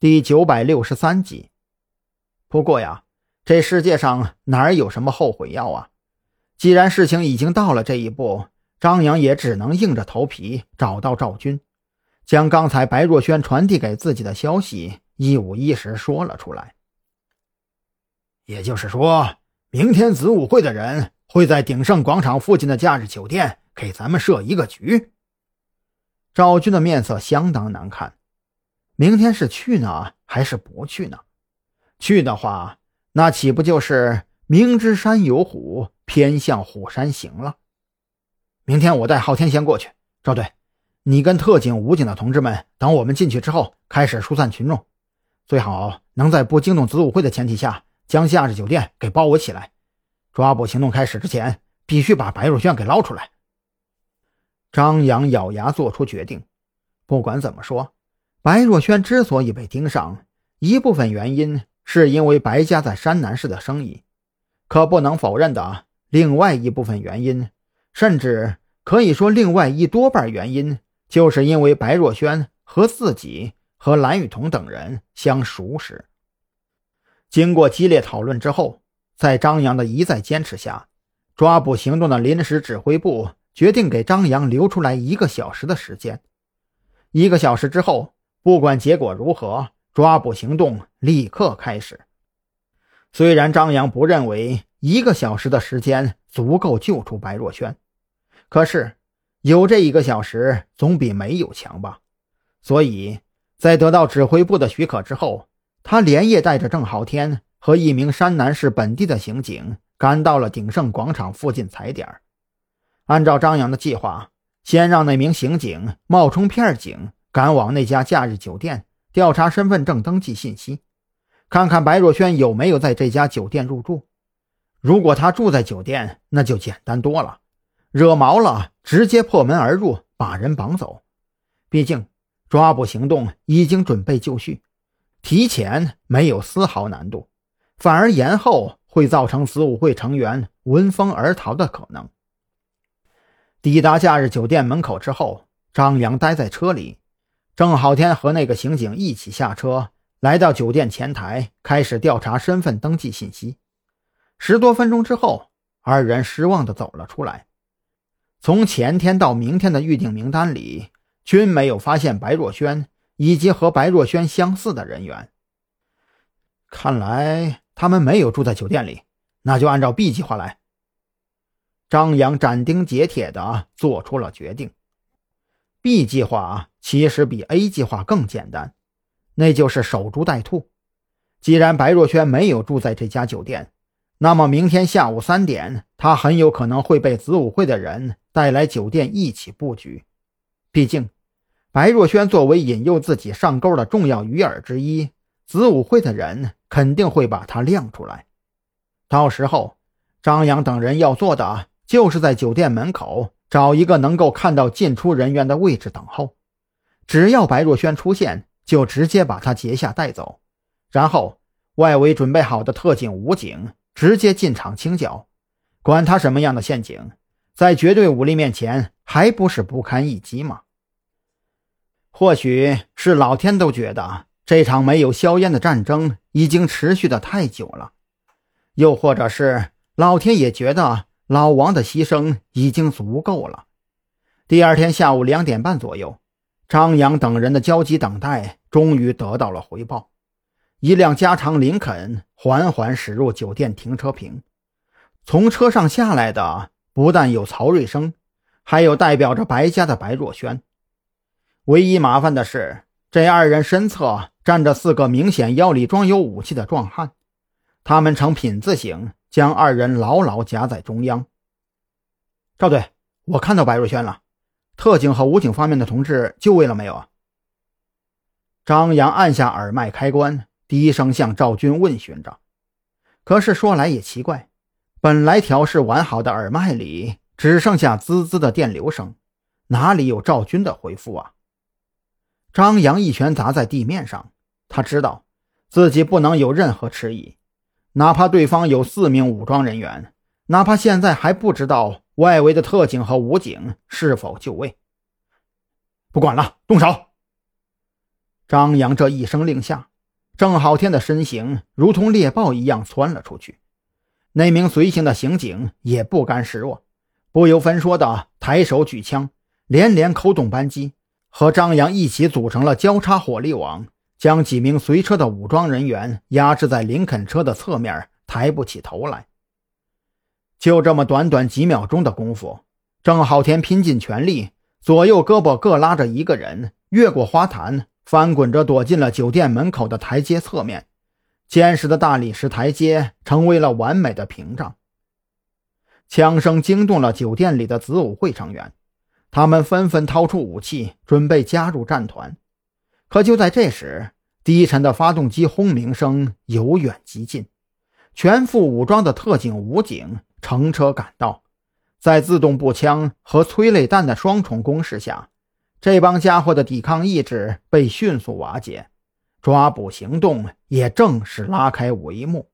第九百六十三集。不过呀，这世界上哪有什么后悔药啊？既然事情已经到了这一步，张扬也只能硬着头皮找到赵军，将刚才白若萱传递给自己的消息一五一十说了出来。也就是说，明天子午会的人会在鼎盛广场附近的假日酒店给咱们设一个局。赵军的面色相当难看。明天是去呢，还是不去呢？去的话，那岂不就是明知山有虎，偏向虎山行了？明天我带昊天先过去。赵队，你跟特警、武警的同志们，等我们进去之后，开始疏散群众，最好能在不惊动子午会的前提下，将夏日酒店给包围起来。抓捕行动开始之前，必须把白若萱给捞出来。张扬咬牙做出决定，不管怎么说。白若萱之所以被盯上，一部分原因是因为白家在山南市的生意，可不能否认的另外一部分原因，甚至可以说另外一多半原因，就是因为白若萱和自己和蓝雨桐等人相熟识。经过激烈讨论之后，在张扬的一再坚持下，抓捕行动的临时指挥部决定给张扬留出来一个小时的时间。一个小时之后。不管结果如何，抓捕行动立刻开始。虽然张扬不认为一个小时的时间足够救出白若萱，可是有这一个小时总比没有强吧。所以在得到指挥部的许可之后，他连夜带着郑浩天和一名山南市本地的刑警赶到了鼎盛广场附近踩点。按照张扬的计划，先让那名刑警冒充片警。赶往那家假日酒店调查身份证登记信息，看看白若萱有没有在这家酒店入住。如果她住在酒店，那就简单多了，惹毛了直接破门而入，把人绑走。毕竟抓捕行动已经准备就绪，提前没有丝毫难度，反而延后会造成子午会成员闻风而逃的可能。抵达假日酒店门口之后，张扬待在车里。郑浩天和那个刑警一起下车，来到酒店前台，开始调查身份登记信息。十多分钟之后，二人失望地走了出来。从前天到明天的预定名单里，均没有发现白若萱以及和白若萱相似的人员。看来他们没有住在酒店里，那就按照 B 计划来。张扬斩钉截铁地做出了决定。B 计划其实比 A 计划更简单，那就是守株待兔。既然白若萱没有住在这家酒店，那么明天下午三点，他很有可能会被子午会的人带来酒店一起布局。毕竟，白若萱作为引诱自己上钩的重要鱼饵之一，子午会的人肯定会把他亮出来。到时候，张扬等人要做的就是在酒店门口。找一个能够看到进出人员的位置等候，只要白若萱出现，就直接把她截下带走，然后外围准备好的特警、武警直接进场清剿，管他什么样的陷阱，在绝对武力面前还不是不堪一击吗？或许是老天都觉得这场没有硝烟的战争已经持续的太久了，又或者是老天也觉得。老王的牺牲已经足够了。第二天下午两点半左右，张扬等人的焦急等待终于得到了回报。一辆加长林肯缓缓驶入酒店停车坪，从车上下来的不但有曹瑞生，还有代表着白家的白若萱。唯一麻烦的是，这二人身侧站着四个明显腰里装有武器的壮汉，他们呈品字形。将二人牢牢夹在中央。赵队，我看到白若萱了。特警和武警方面的同志就位了没有啊？张扬按下耳麦开关，低声向赵军问询着。可是说来也奇怪，本来调试完好的耳麦里只剩下滋滋的电流声，哪里有赵军的回复啊？张扬一拳砸在地面上，他知道自己不能有任何迟疑。哪怕对方有四名武装人员，哪怕现在还不知道外围的特警和武警是否就位，不管了，动手！张扬这一声令下，郑浩天的身形如同猎豹一样窜了出去。那名随行的刑警也不甘示弱，不由分说的抬手举枪，连连扣动扳机，和张扬一起组成了交叉火力网，将几名随车的武装人员压制在林肯车的侧面，抬不起头来。就这么短短几秒钟的功夫，郑浩天拼尽全力，左右胳膊各拉着一个人，越过花坛。翻滚着躲进了酒店门口的台阶侧面，坚实的大理石台阶成为了完美的屏障。枪声惊动了酒店里的子午会成员，他们纷纷掏出武器，准备加入战团。可就在这时，低沉的发动机轰鸣声由远及近，全副武装的特警武警乘车赶到，在自动步枪和催泪弹的双重攻势下。这帮家伙的抵抗意志被迅速瓦解，抓捕行动也正式拉开帷幕。